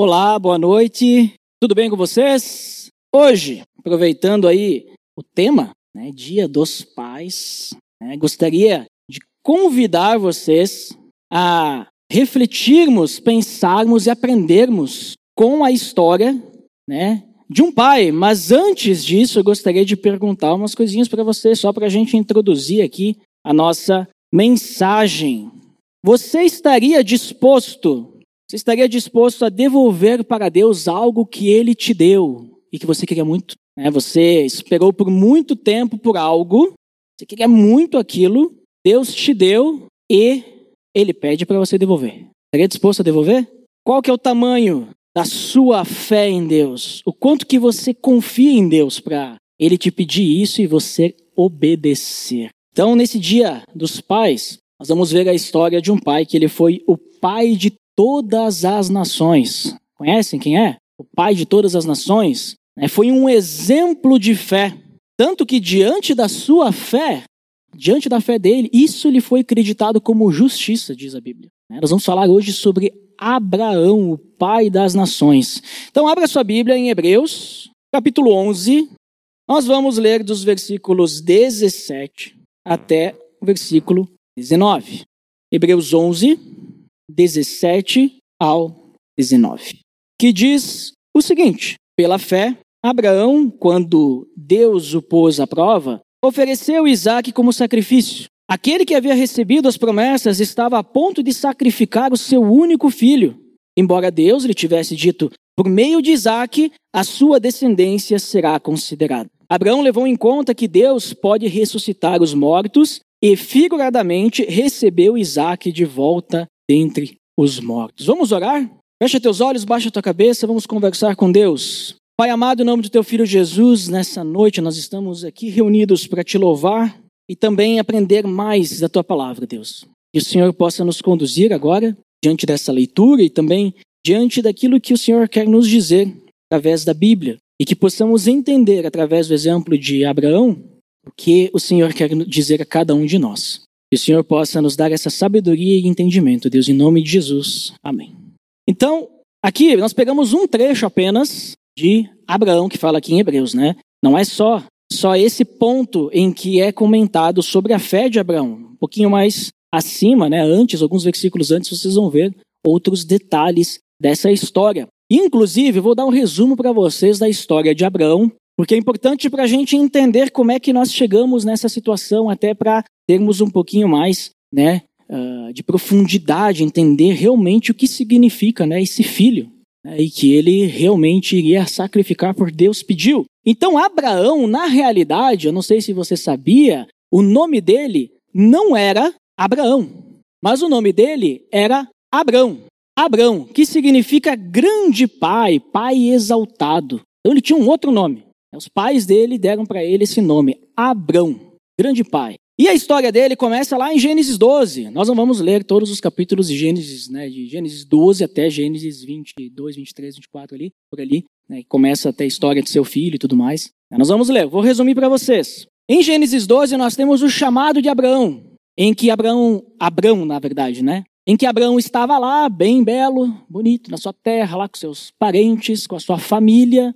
Olá, boa noite. Tudo bem com vocês? Hoje, aproveitando aí o tema, né, Dia dos Pais, né, gostaria de convidar vocês a refletirmos, pensarmos e aprendermos com a história, né, de um pai. Mas antes disso, eu gostaria de perguntar umas coisinhas para vocês, só para a gente introduzir aqui a nossa mensagem. Você estaria disposto você estaria disposto a devolver para Deus algo que Ele te deu e que você queria muito? Né? Você esperou por muito tempo por algo, você queria muito aquilo, Deus te deu e Ele pede para você devolver. Estaria disposto a devolver? Qual que é o tamanho da sua fé em Deus? O quanto que você confia em Deus para Ele te pedir isso e você obedecer? Então, nesse dia dos pais, nós vamos ver a história de um pai que ele foi o pai de todas as nações. Conhecem quem é? O pai de todas as nações. É, foi um exemplo de fé. Tanto que diante da sua fé, diante da fé dele, isso lhe foi acreditado como justiça, diz a Bíblia. É, nós vamos falar hoje sobre Abraão, o pai das nações. Então, abra sua Bíblia em Hebreus, capítulo 11. Nós vamos ler dos versículos 17 até o versículo 19. Hebreus 11, 17 ao 19, que diz o seguinte: Pela fé, Abraão, quando Deus o pôs à prova, ofereceu Isaac como sacrifício. Aquele que havia recebido as promessas estava a ponto de sacrificar o seu único filho. Embora Deus lhe tivesse dito, por meio de Isaac, a sua descendência será considerada. Abraão levou em conta que Deus pode ressuscitar os mortos e, figuradamente, recebeu Isaac de volta dentre os mortos. Vamos orar? Fecha teus olhos, baixa tua cabeça, vamos conversar com Deus. Pai amado, em nome do teu filho Jesus, nessa noite nós estamos aqui reunidos para te louvar e também aprender mais da tua palavra, Deus. Que o Senhor possa nos conduzir agora diante dessa leitura e também diante daquilo que o Senhor quer nos dizer através da Bíblia e que possamos entender através do exemplo de Abraão o que o Senhor quer dizer a cada um de nós. Que o Senhor possa nos dar essa sabedoria e entendimento, Deus, em nome de Jesus. Amém. Então, aqui nós pegamos um trecho apenas de Abraão, que fala aqui em Hebreus, né? Não é só só esse ponto em que é comentado sobre a fé de Abraão. Um pouquinho mais acima, né, antes, alguns versículos antes, vocês vão ver outros detalhes dessa história. Inclusive, vou dar um resumo para vocês da história de Abraão, porque é importante para a gente entender como é que nós chegamos nessa situação, até para termos um pouquinho mais né, uh, de profundidade, entender realmente o que significa né, esse filho. Né, e que ele realmente iria sacrificar por Deus pediu. Então, Abraão, na realidade, eu não sei se você sabia, o nome dele não era Abraão, mas o nome dele era Abrão. Abrão, que significa grande pai, pai exaltado. Então ele tinha um outro nome. Os pais dele deram para ele esse nome, Abrão, grande pai. E a história dele começa lá em Gênesis 12. Nós não vamos ler todos os capítulos de Gênesis, né, de Gênesis 12 até Gênesis 22, 23, 24 ali, por ali, né, começa até a história de seu filho e tudo mais. Nós vamos ler, vou resumir para vocês. Em Gênesis 12 nós temos o chamado de Abraão, em que Abraão, Abrão, na verdade, né, em que Abraão estava lá, bem belo, bonito, na sua terra, lá com seus parentes, com a sua família,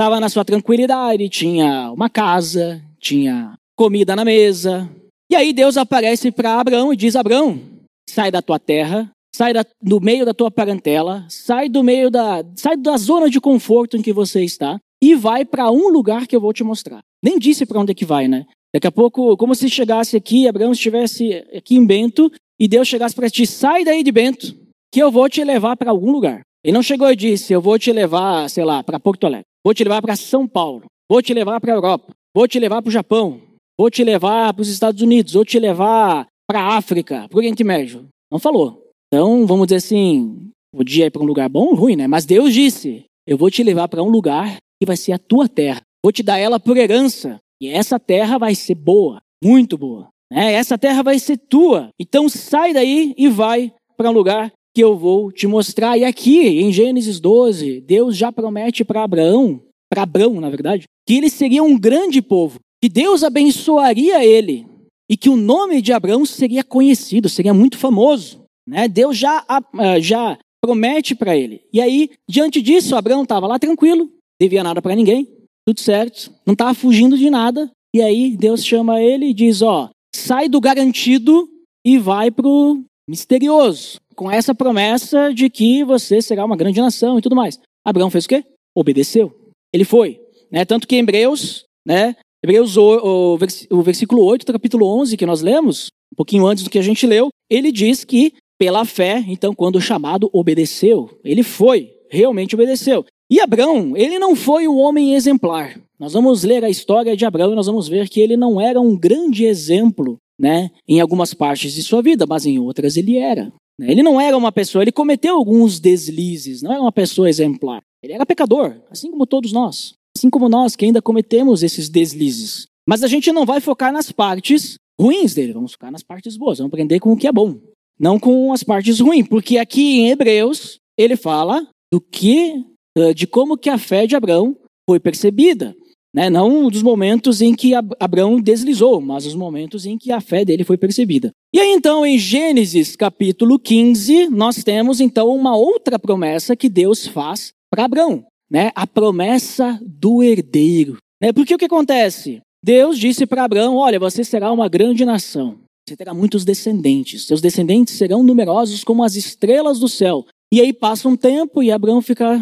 estava na sua tranquilidade, tinha uma casa, tinha comida na mesa, e aí Deus aparece para Abraão e diz: Abraão, sai da tua terra, sai da, do meio da tua parentela, sai do meio da, sai da zona de conforto em que você está e vai para um lugar que eu vou te mostrar. Nem disse para onde é que vai, né? Daqui a pouco, como se chegasse aqui, Abraão estivesse aqui em Bento e Deus chegasse para ti: sai daí de Bento, que eu vou te levar para algum lugar. Ele não chegou e disse: eu vou te levar, sei lá, para Porto Alegre, vou te levar para São Paulo, vou te levar para a Europa, vou te levar para o Japão, vou te levar para os Estados Unidos, vou te levar para a África, para o Oriente Médio. Não falou. Então, vamos dizer assim, podia ir para um lugar bom ou ruim, né? Mas Deus disse, eu vou te levar para um lugar que vai ser a tua terra. Vou te dar ela por herança. E essa terra vai ser boa, muito boa. Né? Essa terra vai ser tua. Então sai daí e vai para um lugar que eu vou te mostrar. E aqui, em Gênesis 12, Deus já promete para Abraão, para Abraão, na verdade, que ele seria um grande povo que Deus abençoaria ele e que o nome de Abraão seria conhecido, seria muito famoso. Né? Deus já, ah, já promete para ele. E aí, diante disso, Abraão estava lá tranquilo, devia nada para ninguém, tudo certo, não estava fugindo de nada. E aí Deus chama ele e diz: Ó, sai do garantido e vai pro misterioso, com essa promessa de que você será uma grande nação e tudo mais. Abraão fez o quê? Obedeceu. Ele foi. Né? Tanto que em Hebreus, né? Hebreus, o, o, versículo 8 do capítulo 11 que nós lemos, um pouquinho antes do que a gente leu, ele diz que pela fé, então, quando o chamado obedeceu, ele foi, realmente obedeceu. E Abraão, ele não foi um homem exemplar. Nós vamos ler a história de Abraão e nós vamos ver que ele não era um grande exemplo, né, em algumas partes de sua vida, mas em outras ele era. Né. Ele não era uma pessoa, ele cometeu alguns deslizes, não era uma pessoa exemplar. Ele era pecador, assim como todos nós. Assim como nós que ainda cometemos esses deslizes. Mas a gente não vai focar nas partes ruins dele, vamos focar nas partes boas, vamos aprender com o que é bom não com as partes ruins, porque aqui em Hebreus ele fala do que, eh, de como que a fé de Abraão foi percebida, né? Não dos momentos em que Abraão deslizou, mas os momentos em que a fé dele foi percebida. E aí então em Gênesis capítulo 15 nós temos então uma outra promessa que Deus faz para Abraão, né? A promessa do herdeiro, né? Porque o que acontece? Deus disse para Abraão: Olha, você será uma grande nação. Você terá muitos descendentes. Seus descendentes serão numerosos como as estrelas do céu. E aí passa um tempo e Abraão fica.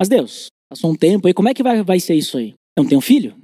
Mas Deus, passou um tempo e como é que vai, vai ser isso aí? Eu não tenho filho?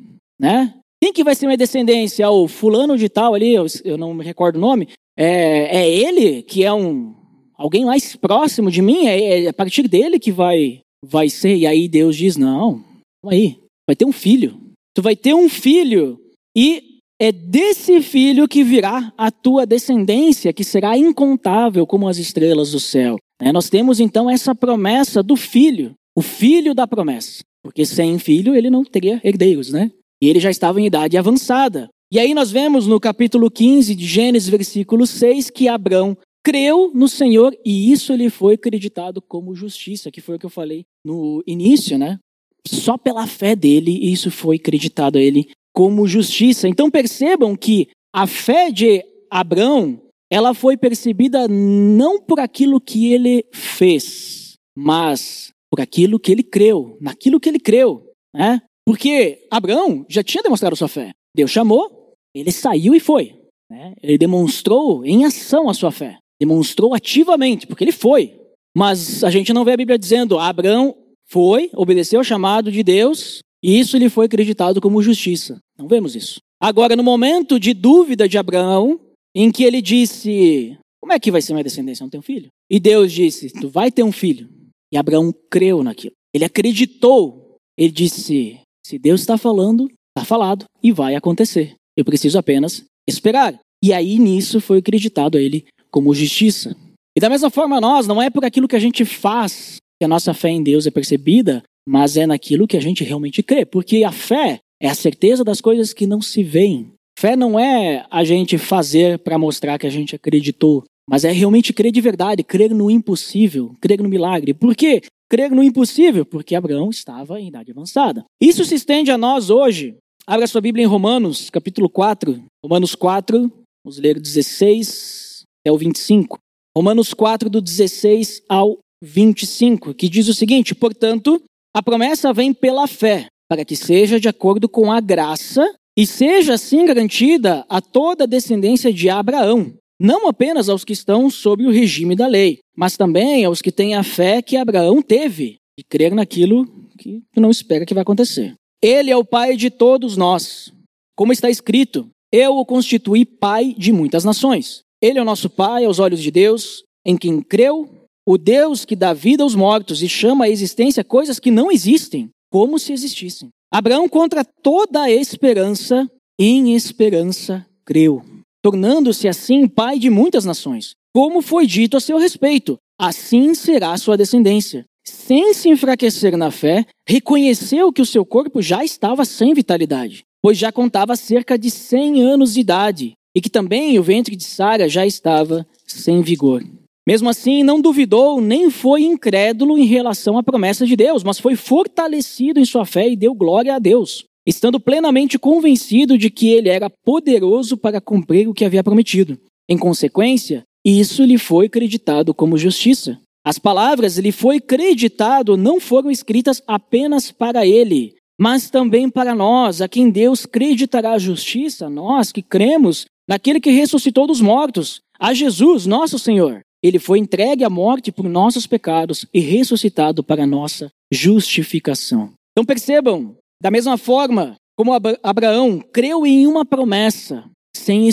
Né? Quem que vai ser minha descendência? O fulano de tal ali, eu, não me recordo o nome. É, é ele que é um alguém mais próximo de mim? É, é a partir dele que vai vai ser? E aí Deus diz: Não, aí, vai ter um filho. Tu vai ter um filho e é desse filho que virá a tua descendência, que será incontável como as estrelas do céu. É, nós temos então essa promessa do filho, o filho da promessa. Porque sem filho ele não teria herdeiros, né? E ele já estava em idade avançada. E aí nós vemos no capítulo 15 de Gênesis, versículo 6, que Abraão creu no Senhor e isso lhe foi acreditado como justiça, que foi o que eu falei no início, né? Só pela fé dele isso foi acreditado a ele como justiça. Então percebam que a fé de Abraão, ela foi percebida não por aquilo que ele fez, mas por aquilo que ele creu, naquilo que ele creu, né? Porque Abraão já tinha demonstrado sua fé. Deus chamou, ele saiu e foi. Né? Ele demonstrou em ação a sua fé. Demonstrou ativamente, porque ele foi. Mas a gente não vê a Bíblia dizendo, Abraão foi, obedeceu ao chamado de Deus, e isso lhe foi acreditado como justiça. Não vemos isso. Agora, no momento de dúvida de Abraão, em que ele disse: Como é que vai ser minha descendência? Eu não tenho filho. E Deus disse: Tu vai ter um filho. E Abraão creu naquilo. Ele acreditou. Ele disse: Se Deus está falando, está falado e vai acontecer. Eu preciso apenas esperar. E aí nisso foi acreditado a ele como justiça. E da mesma forma, nós, não é por aquilo que a gente faz que a nossa fé em Deus é percebida, mas é naquilo que a gente realmente crê, porque a fé é a certeza das coisas que não se veem. Fé não é a gente fazer para mostrar que a gente acreditou, mas é realmente crer de verdade, crer no impossível, crer no milagre. Por quê? Crer no impossível, porque Abraão estava em idade avançada. Isso se estende a nós hoje. Abra sua Bíblia em Romanos, capítulo 4. Romanos 4, vamos ler 16 até o 25. Romanos 4, do 16 ao 25, que diz o seguinte: Portanto, a promessa vem pela fé, para que seja de acordo com a graça e seja assim garantida a toda a descendência de Abraão, não apenas aos que estão sob o regime da lei, mas também aos que têm a fé que Abraão teve, de crer naquilo que não espera que vai acontecer. Ele é o pai de todos nós. Como está escrito, eu o constituí pai de muitas nações. Ele é o nosso pai aos olhos de Deus, em quem creu o Deus que dá vida aos mortos e chama à existência coisas que não existem, como se existissem. Abraão, contra toda a esperança, em esperança creu, tornando-se assim pai de muitas nações. Como foi dito a seu respeito, assim será sua descendência. Sem se enfraquecer na fé, reconheceu que o seu corpo já estava sem vitalidade, pois já contava cerca de 100 anos de idade, e que também o ventre de Sara já estava sem vigor. Mesmo assim, não duvidou nem foi incrédulo em relação à promessa de Deus, mas foi fortalecido em sua fé e deu glória a Deus, estando plenamente convencido de que ele era poderoso para cumprir o que havia prometido. Em consequência, isso lhe foi acreditado como justiça. As palavras lhe foi creditado não foram escritas apenas para ele, mas também para nós, a quem Deus creditará a justiça, nós que cremos naquele que ressuscitou dos mortos, a Jesus, nosso Senhor. Ele foi entregue à morte por nossos pecados e ressuscitado para nossa justificação. Então percebam, da mesma forma como Abraão creu em uma promessa, sem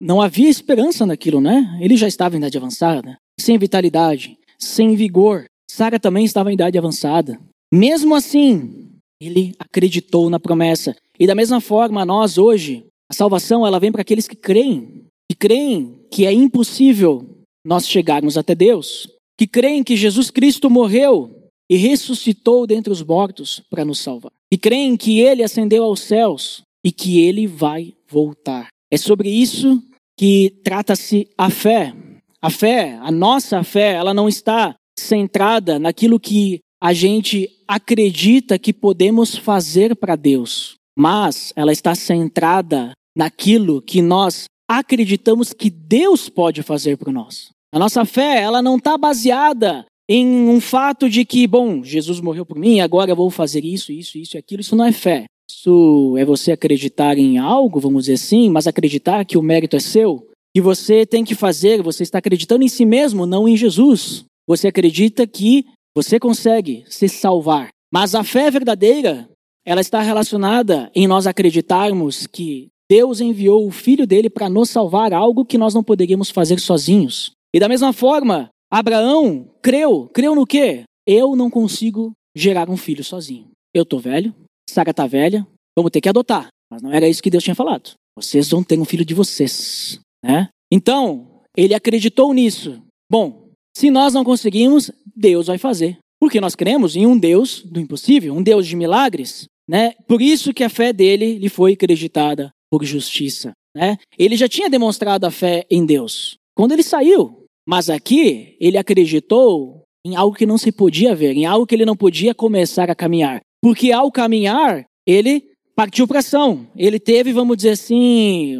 não havia esperança naquilo, né? Ele já estava em idade avançada, sem vitalidade, sem vigor. Sara também estava em idade avançada. Mesmo assim, ele acreditou na promessa. E da mesma forma, nós hoje, a salvação ela vem para aqueles que creem, que creem que é impossível nós chegarmos até Deus, que creem que Jesus Cristo morreu e ressuscitou dentre os mortos para nos salvar, que creem que ele ascendeu aos céus e que ele vai voltar. É sobre isso que trata-se a fé. A fé, a nossa fé, ela não está centrada naquilo que a gente acredita que podemos fazer para Deus, mas ela está centrada naquilo que nós acreditamos que Deus pode fazer por nós. A nossa fé, ela não está baseada em um fato de que, bom, Jesus morreu por mim, agora eu vou fazer isso, isso, isso e aquilo. Isso não é fé. Isso é você acreditar em algo, vamos dizer assim, mas acreditar que o mérito é seu. Que você tem que fazer, você está acreditando em si mesmo, não em Jesus. Você acredita que você consegue se salvar. Mas a fé verdadeira, ela está relacionada em nós acreditarmos que Deus enviou o Filho dele para nos salvar, algo que nós não poderíamos fazer sozinhos. E da mesma forma, Abraão creu. Creu no quê? Eu não consigo gerar um filho sozinho. Eu tô velho, Sara tá velha, vamos ter que adotar. Mas não era isso que Deus tinha falado. Vocês vão ter um filho de vocês, né? Então, ele acreditou nisso. Bom, se nós não conseguimos, Deus vai fazer. Porque nós cremos em um Deus do impossível, um Deus de milagres, né? Por isso que a fé dele lhe foi acreditada por justiça, né? Ele já tinha demonstrado a fé em Deus quando ele saiu. Mas aqui ele acreditou em algo que não se podia ver, em algo que ele não podia começar a caminhar. Porque ao caminhar, ele partiu para ação. Ele teve, vamos dizer assim,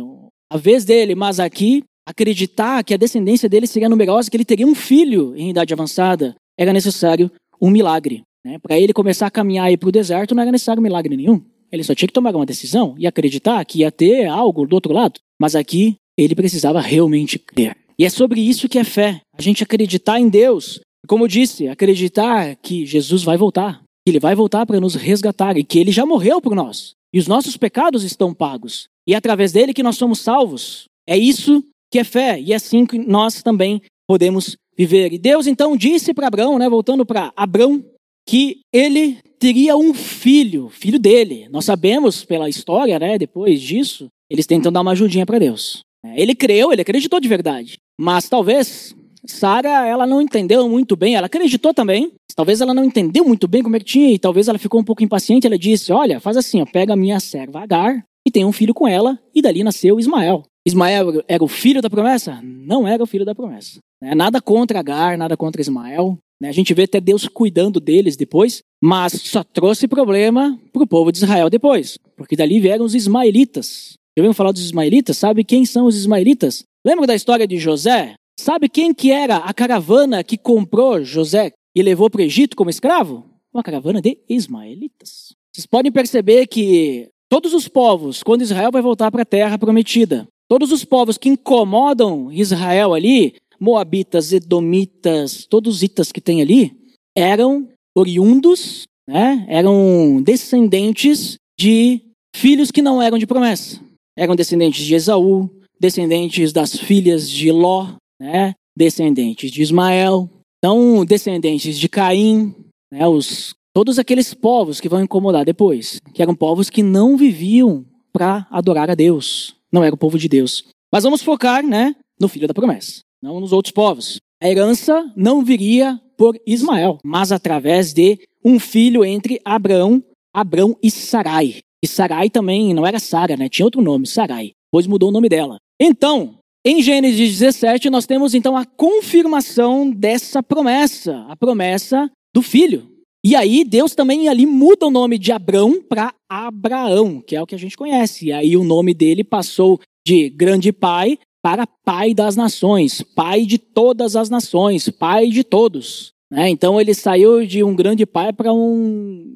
a vez dele, mas aqui acreditar que a descendência dele seria numerosa, que ele teria um filho em idade avançada, era necessário um milagre. Né? Para ele começar a caminhar para o deserto, não era necessário milagre nenhum. Ele só tinha que tomar uma decisão e acreditar que ia ter algo do outro lado. Mas aqui ele precisava realmente crer. E é sobre isso que é fé. A gente acreditar em Deus. Como eu disse, acreditar que Jesus vai voltar. Que ele vai voltar para nos resgatar e que ele já morreu por nós. E os nossos pecados estão pagos. E é através dele que nós somos salvos. É isso que é fé. E é assim que nós também podemos viver. E Deus então disse para Abraão, né, voltando para Abraão, que ele teria um filho, filho dele. Nós sabemos pela história, né, depois disso, eles tentam dar uma ajudinha para Deus. Ele creu, ele acreditou de verdade. Mas talvez Sara, ela não entendeu muito bem, ela acreditou também. Talvez ela não entendeu muito bem como é que tinha e talvez ela ficou um pouco impaciente. Ela disse: "Olha, faz assim, ó, pega a minha serva Agar e tem um filho com ela". E dali nasceu Ismael. Ismael era o filho da promessa? Não era o filho da promessa. Né? Nada contra Agar, nada contra Ismael. Né? A gente vê até Deus cuidando deles depois, mas só trouxe problema para o povo de Israel depois, porque dali vieram os ismaelitas. Já ouviram falar dos ismaelitas? Sabe quem são os ismaelitas? Lembra da história de José? Sabe quem que era a caravana que comprou José e levou para o Egito como escravo? Uma caravana de ismaelitas. Vocês podem perceber que todos os povos, quando Israel vai voltar para a terra prometida, todos os povos que incomodam Israel ali, moabitas, edomitas, todos os itas que tem ali, eram oriundos, né? eram descendentes de filhos que não eram de promessa. Eram descendentes de Esaú, descendentes das filhas de Ló, né? descendentes de Ismael, então descendentes de Caim, né? Os, todos aqueles povos que vão incomodar depois, que eram povos que não viviam para adorar a Deus, não era o povo de Deus. Mas vamos focar né, no filho da promessa, não nos outros povos. A herança não viria por Ismael, mas através de um filho entre Abraão, Abraão e Sarai. E Sarai também não era Sara, né? Tinha outro nome, Sarai. Depois mudou o nome dela. Então, em Gênesis 17, nós temos então a confirmação dessa promessa, a promessa do filho. E aí Deus também ali muda o nome de Abrão para Abraão, que é o que a gente conhece. E aí o nome dele passou de grande pai para pai das nações, pai de todas as nações, pai de todos. Né? Então ele saiu de um grande pai para um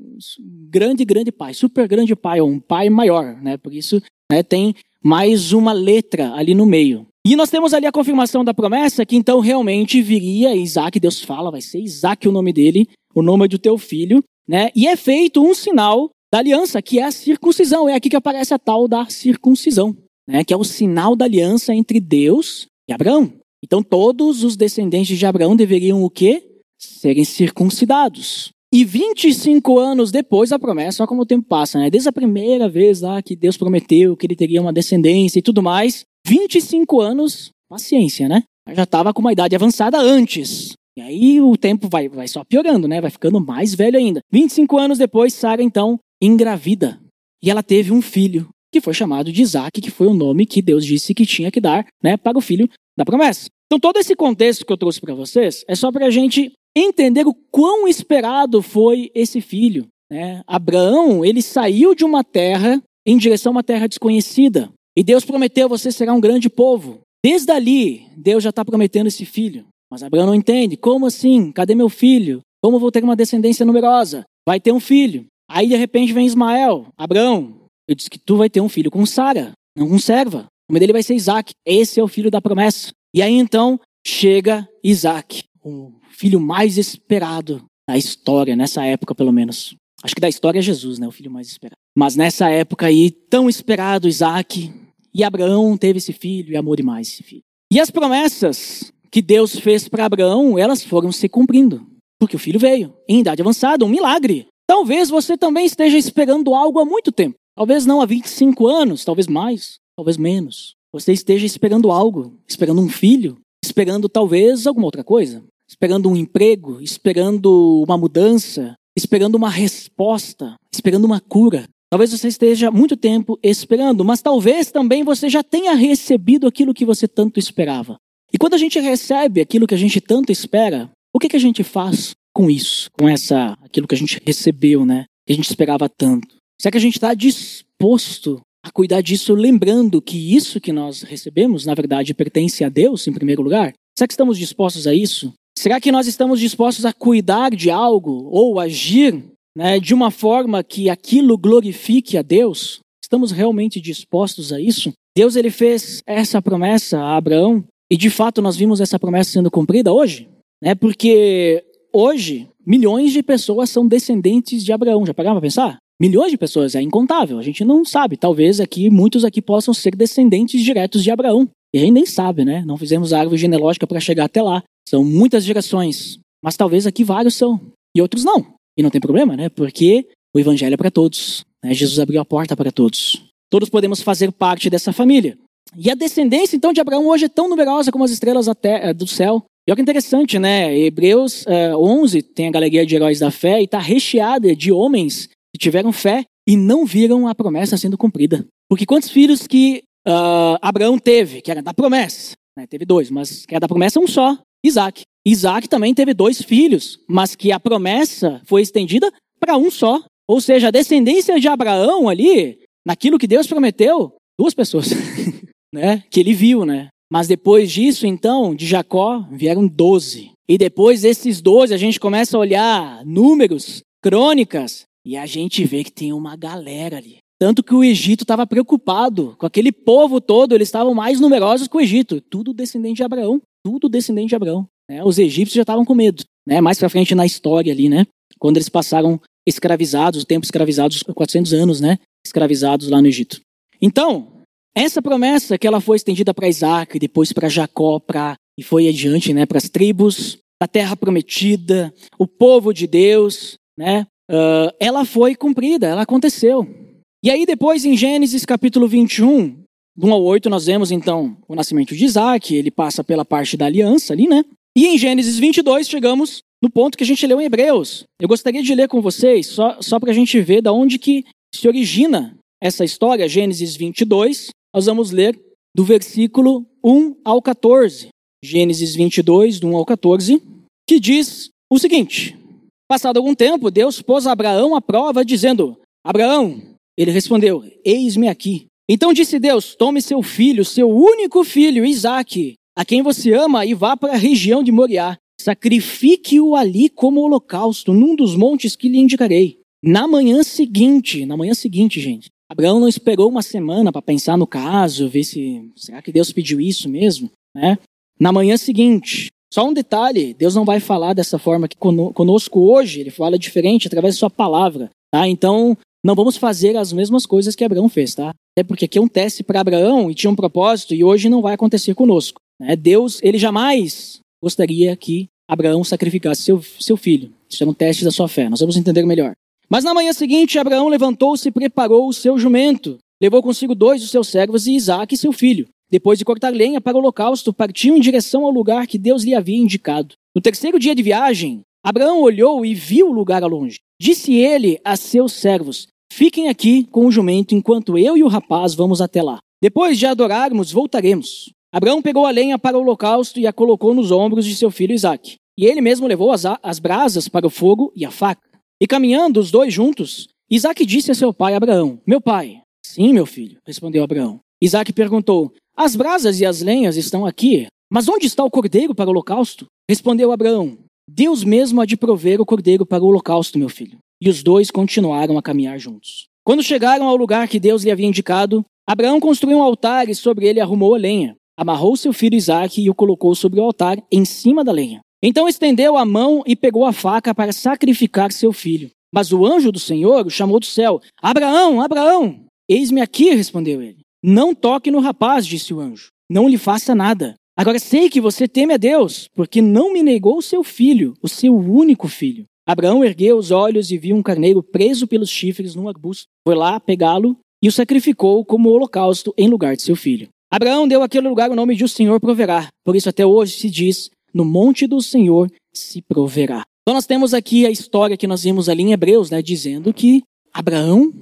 grande, grande pai, super grande pai, um pai maior. Né? Por isso né, tem mais uma letra ali no meio. E nós temos ali a confirmação da promessa que então realmente viria Isaac, Deus fala, vai ser Isaac o nome dele, o nome do teu filho, né? E é feito um sinal da aliança, que é a circuncisão. É aqui que aparece a tal da circuncisão, né? Que é o sinal da aliança entre Deus e Abraão. Então todos os descendentes de Abraão deveriam o quê? Serem circuncidados. E 25 anos depois da promessa, olha como o tempo passa, né? Desde a primeira vez lá que Deus prometeu que ele teria uma descendência e tudo mais, 25 anos, paciência, né? Já estava com uma idade avançada antes. E aí o tempo vai, vai só piorando, né? Vai ficando mais velho ainda. 25 anos depois, Sara então engravida. E ela teve um filho, que foi chamado de Isaac, que foi o nome que Deus disse que tinha que dar né, para o filho da promessa. Então todo esse contexto que eu trouxe para vocês é só para a gente entender o quão esperado foi esse filho. Né? Abraão, ele saiu de uma terra em direção a uma terra desconhecida. E Deus prometeu: você será um grande povo. Desde ali, Deus já está prometendo esse filho. Mas Abraão não entende. Como assim? Cadê meu filho? Como vou ter uma descendência numerosa? Vai ter um filho. Aí de repente vem Ismael. Abraão, eu disse que tu vai ter um filho com Sara, não com serva. O nome dele vai ser Isaac. Esse é o filho da promessa. E aí então chega Isaac, o filho mais esperado da história, nessa época pelo menos. Acho que da história é Jesus, né? O filho mais esperado. Mas nessa época aí, tão esperado, Isaac, e Abraão teve esse filho e amou demais esse filho. E as promessas que Deus fez para Abraão, elas foram se cumprindo. Porque o filho veio, em idade avançada, um milagre. Talvez você também esteja esperando algo há muito tempo. Talvez não há 25 anos, talvez mais, talvez menos. Você esteja esperando algo, esperando um filho, esperando talvez alguma outra coisa, esperando um emprego, esperando uma mudança, esperando uma resposta, esperando uma cura. Talvez você esteja muito tempo esperando, mas talvez também você já tenha recebido aquilo que você tanto esperava. E quando a gente recebe aquilo que a gente tanto espera, o que, que a gente faz com isso, com essa, aquilo que a gente recebeu, né? Que a gente esperava tanto. Será que a gente está disposto a cuidar disso, lembrando que isso que nós recebemos, na verdade, pertence a Deus em primeiro lugar? Será que estamos dispostos a isso? Será que nós estamos dispostos a cuidar de algo ou agir né, de uma forma que aquilo glorifique a Deus? Estamos realmente dispostos a isso? Deus ele fez essa promessa a Abraão e de fato nós vimos essa promessa sendo cumprida hoje, né? Porque hoje milhões de pessoas são descendentes de Abraão. Já pararam para pensar? Milhões de pessoas, é incontável. A gente não sabe. Talvez aqui muitos aqui possam ser descendentes diretos de Abraão. E a gente nem sabe, né? Não fizemos a árvore genealógica para chegar até lá. São muitas gerações. Mas talvez aqui vários são. E outros não. E não tem problema, né? Porque o evangelho é para todos. Né? Jesus abriu a porta para todos. Todos podemos fazer parte dessa família. E a descendência, então, de Abraão hoje é tão numerosa como as estrelas eh, do céu. E olha que interessante, né? Hebreus uh, eh, 11 tem a galeria de heróis da fé e está recheada de homens que tiveram fé e não viram a promessa sendo cumprida. Porque quantos filhos que uh, Abraão teve, que era da promessa? Né? Teve dois, mas que era da promessa um só, Isaac. Isaac também teve dois filhos, mas que a promessa foi estendida para um só. Ou seja, a descendência de Abraão ali, naquilo que Deus prometeu, duas pessoas, né? Que ele viu, né? Mas depois disso, então, de Jacó, vieram doze. E depois desses doze, a gente começa a olhar números, crônicas, e a gente vê que tem uma galera ali. Tanto que o Egito estava preocupado com aquele povo todo, eles estavam mais numerosos que o Egito. Tudo descendente de Abraão. Tudo descendente de Abraão. Né? Os egípcios já estavam com medo. Né? Mais para frente na história ali, né? Quando eles passaram escravizados, o tempo escravizados, 400 anos, né? Escravizados lá no Egito. Então, essa promessa que ela foi estendida para Isaac, depois para Jacó, para e foi adiante, né, para as tribos, a terra prometida, o povo de Deus, né? Uh, ela foi cumprida, ela aconteceu. E aí depois em Gênesis capítulo 21, do 1 ao 8, nós vemos então o nascimento de Isaac, ele passa pela parte da aliança ali, né? E em Gênesis 22 chegamos no ponto que a gente leu em Hebreus. Eu gostaria de ler com vocês, só, só para a gente ver da onde que se origina essa história, Gênesis 22, nós vamos ler do versículo 1 ao 14. Gênesis 22, do 1 ao 14, que diz o seguinte: Passado algum tempo, Deus pôs Abraão à prova, dizendo: Abraão, ele respondeu: Eis-me aqui. Então disse Deus: Tome seu filho, seu único filho, Isaque, a quem você ama, e vá para a região de Moriá. sacrifique-o ali como holocausto, num dos montes que lhe indicarei. Na manhã seguinte, na manhã seguinte, gente, Abraão não esperou uma semana para pensar no caso, ver se será que Deus pediu isso mesmo, né? Na manhã seguinte, só um detalhe, Deus não vai falar dessa forma aqui conosco hoje, ele fala diferente através da sua palavra, tá? Então, não vamos fazer as mesmas coisas que Abraão fez, tá? É porque aqui é um teste para Abraão e tinha um propósito e hoje não vai acontecer conosco. Né? Deus, ele jamais gostaria que Abraão sacrificasse seu, seu filho. Isso é um teste da sua fé, nós vamos entender melhor. Mas na manhã seguinte, Abraão levantou-se e preparou o seu jumento. Levou consigo dois dos seus servos e Isaac, seu filho. Depois de cortar lenha para o holocausto, partiu em direção ao lugar que Deus lhe havia indicado. No terceiro dia de viagem, Abraão olhou e viu o lugar ao longe. Disse ele a seus servos: Fiquem aqui com o jumento enquanto eu e o rapaz vamos até lá. Depois de adorarmos, voltaremos. Abraão pegou a lenha para o holocausto e a colocou nos ombros de seu filho Isaque. E ele mesmo levou as, as brasas para o fogo e a faca. E caminhando os dois juntos, Isaque disse a seu pai Abraão: Meu pai. Sim, meu filho, respondeu Abraão. Isaque perguntou: As brasas e as lenhas estão aqui, mas onde está o cordeiro para o holocausto? Respondeu Abraão: Deus mesmo há de prover o cordeiro para o holocausto, meu filho. E os dois continuaram a caminhar juntos. Quando chegaram ao lugar que Deus lhe havia indicado, Abraão construiu um altar e sobre ele arrumou a lenha. Amarrou seu filho Isaque e o colocou sobre o altar, em cima da lenha. Então estendeu a mão e pegou a faca para sacrificar seu filho. Mas o anjo do Senhor o chamou do céu: Abraão, Abraão! Eis-me aqui, respondeu ele. Não toque no rapaz, disse o anjo. Não lhe faça nada. Agora sei que você teme a Deus, porque não me negou o seu filho, o seu único filho. Abraão ergueu os olhos e viu um carneiro preso pelos chifres num arbusto. Foi lá pegá-lo e o sacrificou como holocausto em lugar de seu filho. Abraão deu àquele lugar o nome de o Senhor proverá. Por isso até hoje se diz: no monte do Senhor se proverá. Então nós temos aqui a história que nós vimos ali em Hebreus, né, dizendo que Abraão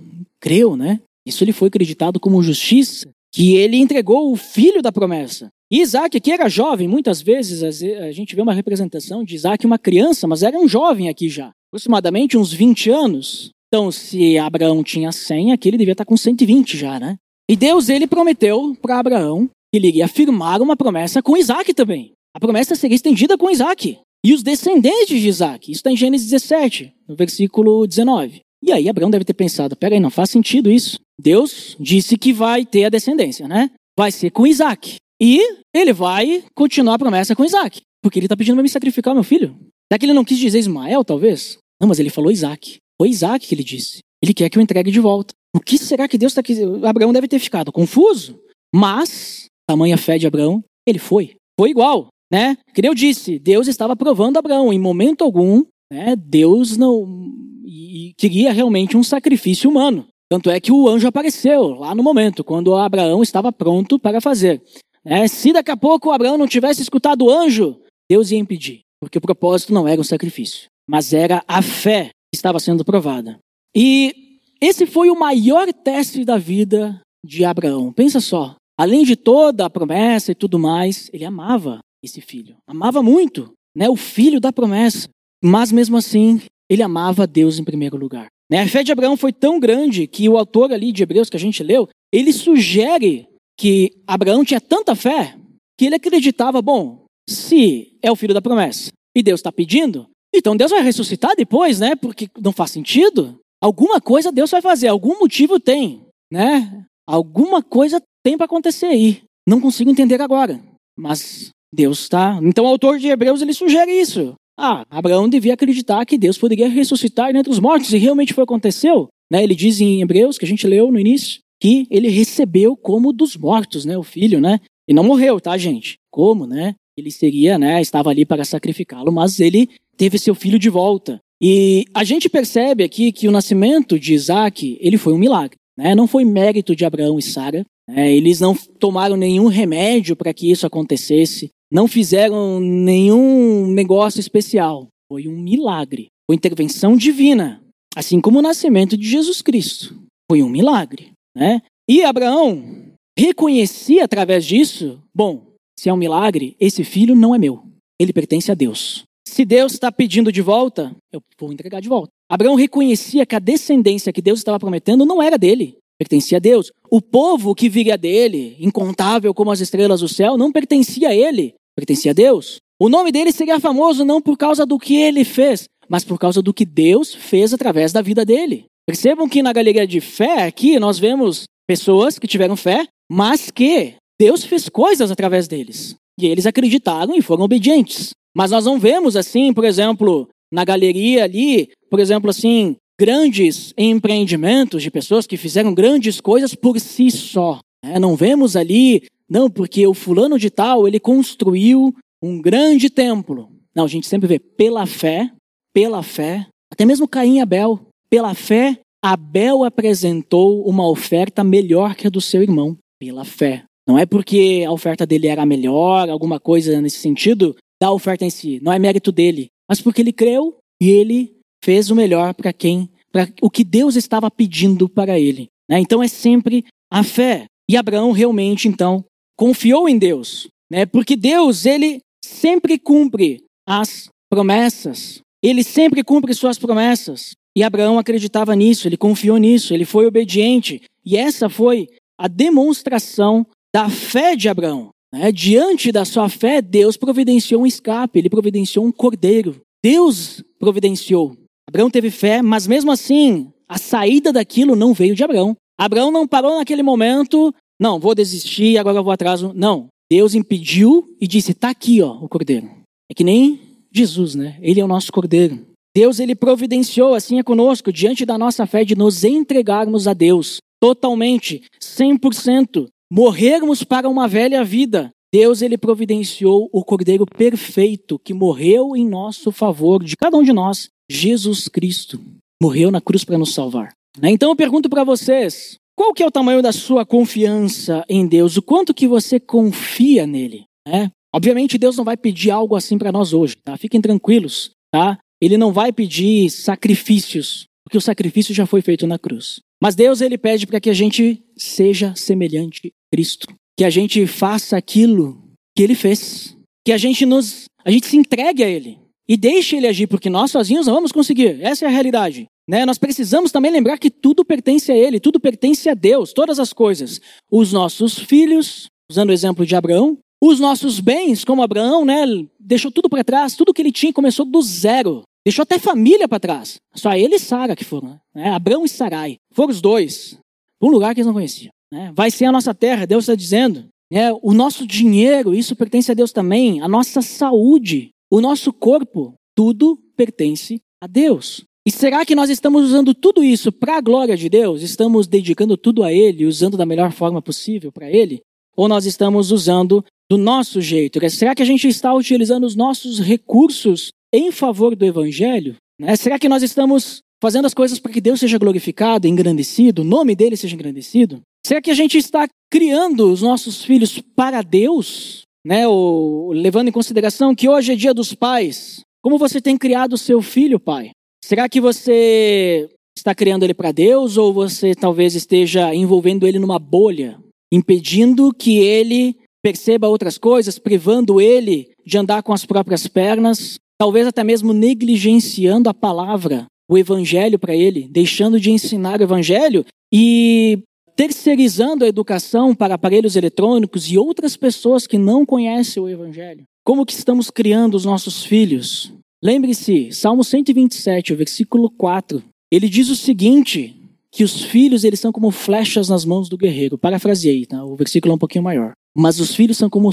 creu, né? Isso lhe foi acreditado como justiça, que ele entregou o filho da promessa. E Isaac, que era jovem, muitas vezes a gente vê uma representação de Isaac uma criança, mas era um jovem aqui já, aproximadamente uns 20 anos. Então, se Abraão tinha 100, aqui ele devia estar com 120 já, né? E Deus, ele prometeu para Abraão que ele iria firmar uma promessa com Isaac também. A promessa seria estendida com Isaac e os descendentes de Isaac. Isso está em Gênesis 17, no versículo 19. E aí Abraão deve ter pensado, peraí, não faz sentido isso. Deus disse que vai ter a descendência, né? Vai ser com Isaac. E ele vai continuar a promessa com Isaac. Porque ele está pedindo para me sacrificar meu filho. Será que ele não quis dizer Ismael, talvez? Não, mas ele falou Isaac. Foi Isaac que ele disse. Ele quer que eu entregue de volta. O que será que Deus está querendo? Abraão deve ter ficado confuso. Mas, tamanha fé de Abraão, ele foi. Foi igual, né? Que eu disse, Deus estava provando Abraão. Em momento algum, né, Deus não e queria realmente um sacrifício humano. Tanto é que o anjo apareceu lá no momento, quando Abraão estava pronto para fazer. É, se daqui a pouco Abraão não tivesse escutado o anjo, Deus ia impedir, porque o propósito não era o sacrifício, mas era a fé que estava sendo provada. E esse foi o maior teste da vida de Abraão. Pensa só, além de toda a promessa e tudo mais, ele amava esse filho, amava muito, né, o filho da promessa. Mas mesmo assim, ele amava Deus em primeiro lugar. Né? A fé de Abraão foi tão grande que o autor ali de Hebreus que a gente leu, ele sugere que Abraão tinha tanta fé que ele acreditava, bom, se é o filho da promessa e Deus está pedindo, então Deus vai ressuscitar depois, né? Porque não faz sentido. Alguma coisa Deus vai fazer, algum motivo tem, né? Alguma coisa tem para acontecer aí. Não consigo entender agora, mas Deus está. Então o autor de Hebreus ele sugere isso. Ah, Abraão devia acreditar que Deus poderia ressuscitar entre os mortos e realmente foi aconteceu. Né? Ele diz em Hebreus que a gente leu no início que ele recebeu como dos mortos, né, o filho, né? E não morreu, tá, gente? Como, né? Ele seria, né, estava ali para sacrificá-lo, mas ele teve seu filho de volta. E a gente percebe aqui que o nascimento de Isaac, ele foi um milagre, né? Não foi mérito de Abraão e Sara, né? Eles não tomaram nenhum remédio para que isso acontecesse, não fizeram nenhum negócio especial. Foi um milagre, foi intervenção divina, assim como o nascimento de Jesus Cristo. Foi um milagre. Né? E Abraão reconhecia através disso: bom, se é um milagre, esse filho não é meu, ele pertence a Deus. Se Deus está pedindo de volta, eu vou entregar de volta. Abraão reconhecia que a descendência que Deus estava prometendo não era dele, pertencia a Deus. O povo que viria dele, incontável como as estrelas do céu, não pertencia a ele, pertencia a Deus. O nome dele seria famoso não por causa do que ele fez, mas por causa do que Deus fez através da vida dele. Percebam que na galeria de fé aqui nós vemos pessoas que tiveram fé, mas que Deus fez coisas através deles. E eles acreditaram e foram obedientes. Mas nós não vemos assim, por exemplo, na galeria ali, por exemplo, assim, grandes empreendimentos de pessoas que fizeram grandes coisas por si só. Né? Não vemos ali, não, porque o fulano de tal, ele construiu um grande templo. Não, a gente sempre vê pela fé, pela fé, até mesmo Caim e Abel, pela fé, Abel apresentou uma oferta melhor que a do seu irmão, pela fé. Não é porque a oferta dele era melhor, alguma coisa nesse sentido, da oferta em si, não é mérito dele, mas porque ele creu e ele fez o melhor para quem, para o que Deus estava pedindo para ele. Né? Então é sempre a fé. E Abraão realmente então confiou em Deus, né? Porque Deus ele sempre cumpre as promessas. Ele sempre cumpre suas promessas. E Abraão acreditava nisso, ele confiou nisso, ele foi obediente. E essa foi a demonstração da fé de Abraão. Né? Diante da sua fé, Deus providenciou um escape, ele providenciou um cordeiro. Deus providenciou. Abraão teve fé, mas mesmo assim, a saída daquilo não veio de Abraão. Abraão não parou naquele momento, não, vou desistir, agora eu vou atrás. Não, Deus impediu e disse: está aqui, ó, o cordeiro. É que nem Jesus, né? Ele é o nosso cordeiro. Deus ele providenciou, assim é conosco, diante da nossa fé, de nos entregarmos a Deus totalmente, 100%, morrermos para uma velha vida. Deus ele providenciou o cordeiro perfeito que morreu em nosso favor, de cada um de nós, Jesus Cristo. Morreu na cruz para nos salvar. Né? Então eu pergunto para vocês, qual que é o tamanho da sua confiança em Deus? O quanto que você confia nele? Né? Obviamente Deus não vai pedir algo assim para nós hoje, tá? Fiquem tranquilos, tá? Ele não vai pedir sacrifícios, porque o sacrifício já foi feito na cruz. Mas Deus ele pede para que a gente seja semelhante a Cristo, que a gente faça aquilo que ele fez, que a gente nos a gente se entregue a ele e deixe ele agir, porque nós sozinhos não vamos conseguir. Essa é a realidade. Né? Nós precisamos também lembrar que tudo pertence a Ele, tudo pertence a Deus, todas as coisas. Os nossos filhos, usando o exemplo de Abraão, os nossos bens, como Abraão, né, deixou tudo para trás, tudo que ele tinha começou do zero. Deixou até família para trás. Só ele e Sara que foram. Né? Abraão e Sarai. Foram os dois. Para um lugar que eles não conheciam. Né? Vai ser a nossa terra, Deus está dizendo. Né? O nosso dinheiro, isso pertence a Deus também. A nossa saúde, o nosso corpo, tudo pertence a Deus. E será que nós estamos usando tudo isso para a glória de Deus? Estamos dedicando tudo a Ele, usando da melhor forma possível para Ele? Ou nós estamos usando do nosso jeito? Será que a gente está utilizando os nossos recursos em favor do Evangelho? Né? Será que nós estamos fazendo as coisas para que Deus seja glorificado, engrandecido, o nome dele seja engrandecido? Será que a gente está criando os nossos filhos para Deus? Né? Ou, levando em consideração que hoje é dia dos pais. Como você tem criado o seu filho, pai? Será que você está criando ele para Deus ou você talvez esteja envolvendo ele numa bolha, impedindo que ele perceba outras coisas, privando ele de andar com as próprias pernas, talvez até mesmo negligenciando a palavra, o evangelho para ele, deixando de ensinar o evangelho e terceirizando a educação para aparelhos eletrônicos e outras pessoas que não conhecem o evangelho. Como que estamos criando os nossos filhos? Lembre-se, Salmo 127, versículo 4, ele diz o seguinte, que os filhos eles são como flechas nas mãos do guerreiro. Parafraseei, tá? o versículo é um pouquinho maior. Mas os filhos são como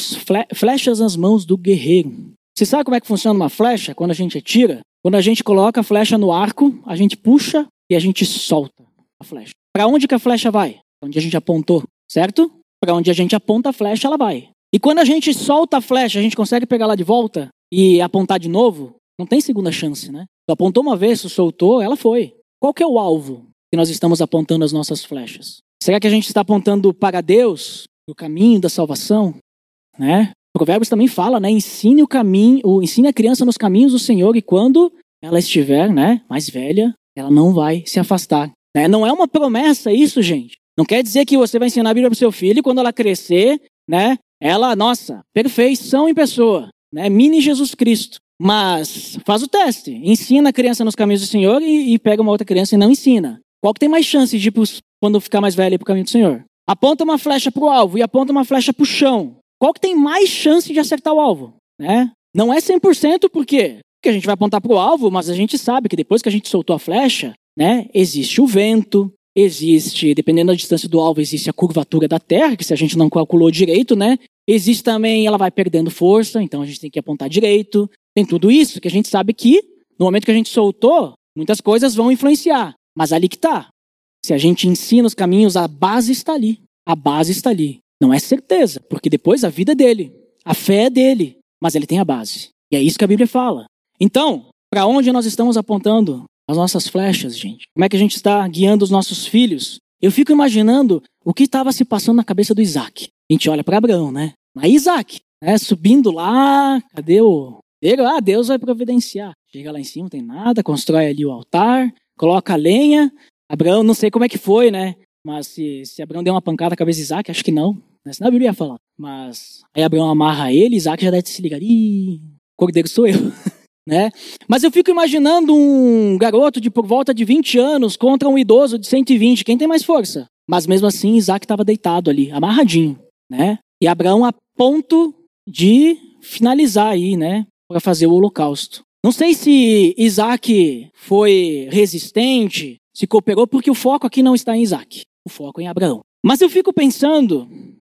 flechas nas mãos do guerreiro. Você sabe como é que funciona uma flecha quando a gente atira? Quando a gente coloca a flecha no arco, a gente puxa e a gente solta a flecha. Para onde que a flecha vai? Onde a gente apontou, certo? Para onde a gente aponta a flecha, ela vai. E quando a gente solta a flecha, a gente consegue pegar ela de volta e apontar de novo? Não tem segunda chance, né? Tu apontou uma vez, tu soltou, ela foi. Qual que é o alvo que nós estamos apontando as nossas flechas? Será que a gente está apontando para Deus, o caminho da salvação? Né? Provérbios também fala, né? Ensine o caminho, ensine a criança nos caminhos do Senhor e quando ela estiver, né, mais velha, ela não vai se afastar. Né? Não é uma promessa isso, gente. Não quer dizer que você vai ensinar a Bíblia para o seu filho e quando ela crescer, né, ela, nossa, perfeição em pessoa, né, mini Jesus Cristo. Mas faz o teste. Ensina a criança nos caminhos do Senhor e, e pega uma outra criança e não ensina. Qual que tem mais chance de ir quando ficar mais velho para o caminho do Senhor? Aponta uma flecha para o alvo e aponta uma flecha para o chão. Qual que tem mais chance de acertar o alvo? Né? Não é 100% por quê? Porque a gente vai apontar para o alvo, mas a gente sabe que depois que a gente soltou a flecha, né, existe o vento, existe, dependendo da distância do alvo, existe a curvatura da Terra, que se a gente não calculou direito, né, existe também, ela vai perdendo força, então a gente tem que apontar direito. Tem tudo isso que a gente sabe que, no momento que a gente soltou, muitas coisas vão influenciar. Mas ali que está. Se a gente ensina os caminhos, a base está ali. A base está ali. Não é certeza, porque depois a vida é dele, a fé é dele, mas ele tem a base. E é isso que a Bíblia fala. Então, para onde nós estamos apontando as nossas flechas, gente? Como é que a gente está guiando os nossos filhos? Eu fico imaginando o que estava se passando na cabeça do Isaac. A gente olha para Abraão, né? Mas Isaac, né? subindo lá, cadê o. Ah, Deus vai providenciar. Chega lá em cima, não tem nada, constrói ali o altar, coloca a lenha. Abraão, não sei como é que foi, né? Mas se, se Abraão deu uma pancada na cabeça de Isaac, acho que não. Né? Senão a Bíblia ia falar. Mas aí Abraão amarra ele, Isaac já deve se ligar. Ih, cordeiro sou eu. né? Mas eu fico imaginando um garoto de por volta de 20 anos contra um idoso de 120. Quem tem mais força? Mas mesmo assim, Isaac estava deitado ali, amarradinho. Né? E Abraão a ponto de finalizar aí, né? Para fazer o holocausto. Não sei se Isaac foi resistente, se cooperou, porque o foco aqui não está em Isaac o foco em Abraão. Mas eu fico pensando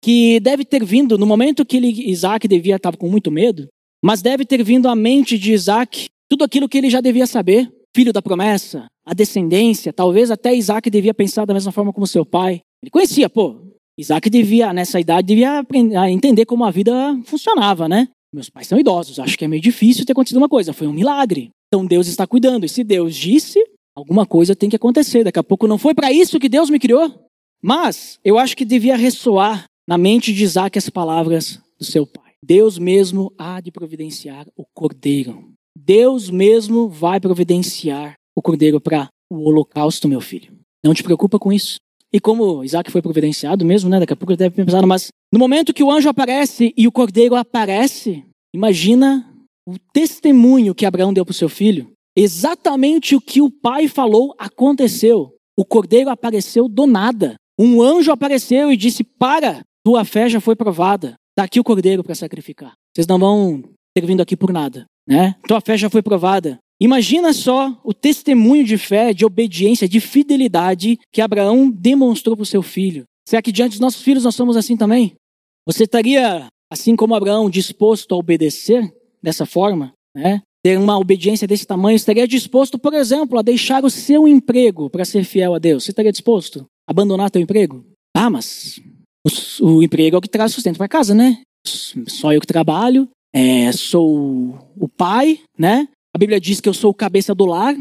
que deve ter vindo, no momento que ele, Isaac devia estar com muito medo, mas deve ter vindo à mente de Isaac tudo aquilo que ele já devia saber, filho da promessa, a descendência, talvez até Isaac devia pensar da mesma forma como seu pai. Ele conhecia, pô, Isaac devia, nessa idade, devia aprender entender como a vida funcionava, né? Meus pais são idosos, acho que é meio difícil ter acontecido uma coisa, foi um milagre. Então Deus está cuidando, e se Deus disse, Alguma coisa tem que acontecer. Daqui a pouco não foi para isso que Deus me criou. Mas eu acho que devia ressoar na mente de Isaac as palavras do seu pai. Deus mesmo há de providenciar o cordeiro. Deus mesmo vai providenciar o cordeiro para o holocausto, meu filho. Não te preocupa com isso. E como Isaac foi providenciado mesmo, né? Daqui a pouco ele deve pensar, mas no momento que o anjo aparece e o cordeiro aparece, imagina o testemunho que Abraão deu para o seu filho. Exatamente o que o pai falou aconteceu. O cordeiro apareceu do nada. Um anjo apareceu e disse: Para, tua fé já foi provada. Está aqui o cordeiro para sacrificar. Vocês não vão ter vindo aqui por nada. Né? Tua fé já foi provada. Imagina só o testemunho de fé, de obediência, de fidelidade que Abraão demonstrou para o seu filho. Será que diante dos nossos filhos nós somos assim também? Você estaria, assim como Abraão, disposto a obedecer dessa forma? Né? ter uma obediência desse tamanho, estaria disposto, por exemplo, a deixar o seu emprego para ser fiel a Deus? Você estaria disposto a abandonar teu emprego? Ah, mas o, o emprego é o que traz sustento para casa, né? Só eu que trabalho, é, sou o pai, né? A Bíblia diz que eu sou o cabeça do lar,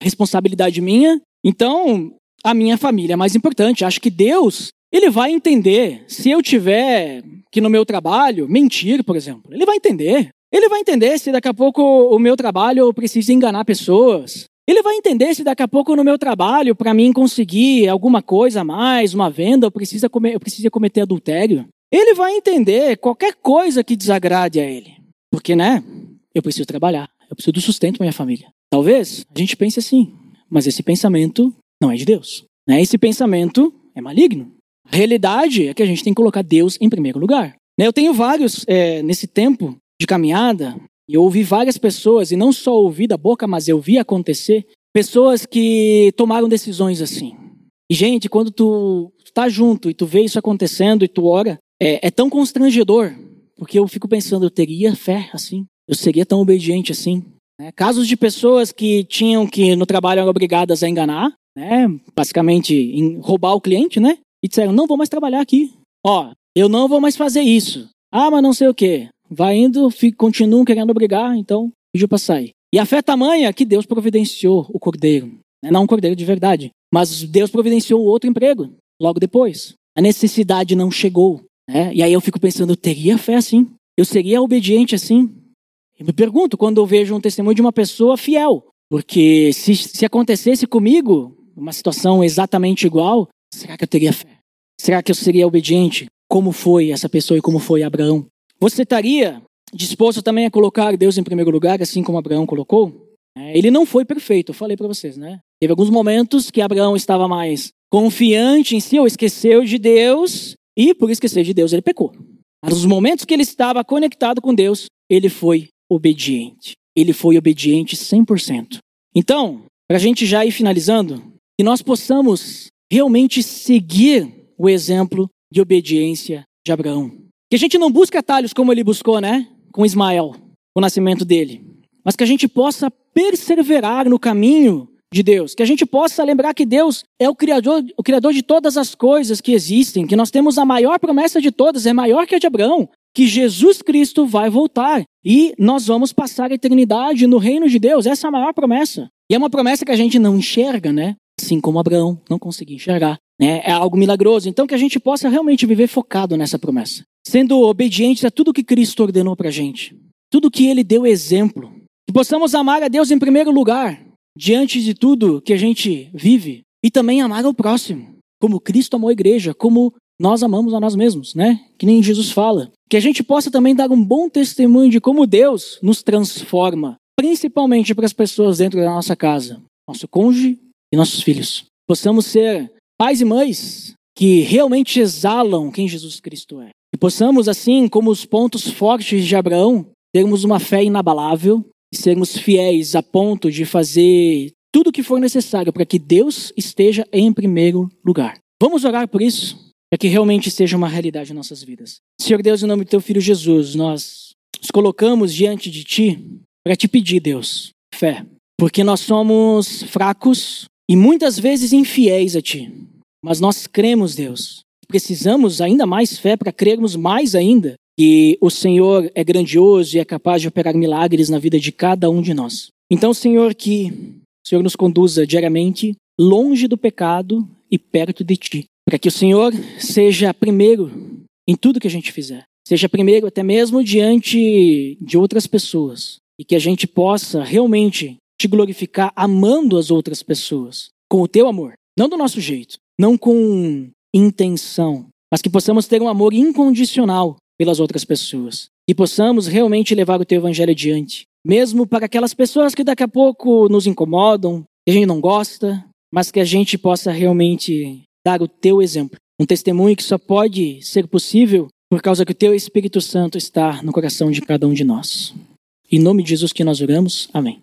responsabilidade minha. Então, a minha família é mais importante. Acho que Deus, ele vai entender. Se eu tiver que no meu trabalho mentir, por exemplo, ele vai entender. Ele vai entender se daqui a pouco o meu trabalho eu preciso enganar pessoas. Ele vai entender se daqui a pouco no meu trabalho, para mim conseguir alguma coisa a mais, uma venda, eu preciso, comer, eu preciso cometer adultério. Ele vai entender qualquer coisa que desagrade a ele. Porque, né? Eu preciso trabalhar. Eu preciso do sustento para minha família. Talvez a gente pense assim, mas esse pensamento não é de Deus. Né? Esse pensamento é maligno. A realidade é que a gente tem que colocar Deus em primeiro lugar. Né? Eu tenho vários, é, nesse tempo, de caminhada, e eu ouvi várias pessoas, e não só ouvi da boca, mas eu vi acontecer, pessoas que tomaram decisões assim. E, gente, quando tu está junto e tu vê isso acontecendo e tu ora, é, é tão constrangedor, porque eu fico pensando, eu teria fé assim? Eu seria tão obediente assim? Né? Casos de pessoas que tinham que no trabalho eram obrigadas a enganar, né? basicamente roubar o cliente, né? E disseram, não vou mais trabalhar aqui. Ó, eu não vou mais fazer isso. Ah, mas não sei o quê. Vai indo, fica, continuam querendo brigar, então pediu para sair. E a fé tamanha que Deus providenciou o cordeiro. Né? Não um cordeiro de verdade, mas Deus providenciou outro emprego logo depois. A necessidade não chegou. Né? E aí eu fico pensando, eu teria fé assim? Eu seria obediente assim? Eu me pergunto quando eu vejo um testemunho de uma pessoa fiel. Porque se, se acontecesse comigo uma situação exatamente igual, será que eu teria fé? Será que eu seria obediente? Como foi essa pessoa e como foi Abraão? Você estaria disposto também a colocar Deus em primeiro lugar, assim como Abraão colocou? É, ele não foi perfeito, eu falei para vocês, né? Teve alguns momentos que Abraão estava mais confiante em si, ou esqueceu de Deus, e por esquecer de Deus ele pecou. Mas nos momentos que ele estava conectado com Deus, ele foi obediente. Ele foi obediente 100%. Então, para a gente já ir finalizando, que nós possamos realmente seguir o exemplo de obediência de Abraão. Que a gente não busque atalhos como ele buscou, né? Com Ismael, o nascimento dele. Mas que a gente possa perseverar no caminho de Deus. Que a gente possa lembrar que Deus é o criador, o criador de todas as coisas que existem, que nós temos a maior promessa de todas, é maior que a de Abraão, que Jesus Cristo vai voltar e nós vamos passar a eternidade no reino de Deus. Essa é a maior promessa. E é uma promessa que a gente não enxerga, né? Assim como Abraão não conseguia enxergar. Né? É algo milagroso. Então que a gente possa realmente viver focado nessa promessa. Sendo obedientes a tudo que Cristo ordenou para a gente. Tudo que Ele deu exemplo. Que possamos amar a Deus em primeiro lugar diante de tudo que a gente vive e também amar ao próximo, como Cristo amou a igreja, como nós amamos a nós mesmos, né? Que nem Jesus fala. Que a gente possa também dar um bom testemunho de como Deus nos transforma, principalmente para as pessoas dentro da nossa casa, nosso cônjuge e nossos filhos. Possamos ser pais e mães que realmente exalam quem Jesus Cristo é. E possamos, assim como os pontos fortes de Abraão, termos uma fé inabalável, e sermos fiéis a ponto de fazer tudo o que for necessário para que Deus esteja em primeiro lugar. Vamos orar por isso, para que realmente seja uma realidade em nossas vidas. Senhor Deus, em nome do teu filho Jesus, nós nos colocamos diante de ti para te pedir, Deus, fé, porque nós somos fracos e muitas vezes infiéis a ti. Mas nós cremos, Deus. Precisamos ainda mais fé para crermos mais ainda que o Senhor é grandioso e é capaz de operar milagres na vida de cada um de nós. Então, Senhor, que o Senhor nos conduza diariamente longe do pecado e perto de Ti, para que o Senhor seja primeiro em tudo que a gente fizer, seja primeiro até mesmo diante de outras pessoas, e que a gente possa realmente te glorificar amando as outras pessoas, com o Teu amor, não do nosso jeito, não com intenção, mas que possamos ter um amor incondicional pelas outras pessoas. E possamos realmente levar o teu evangelho adiante. Mesmo para aquelas pessoas que daqui a pouco nos incomodam, que a gente não gosta, mas que a gente possa realmente dar o teu exemplo. Um testemunho que só pode ser possível por causa que o teu Espírito Santo está no coração de cada um de nós. Em nome de Jesus que nós oramos. Amém.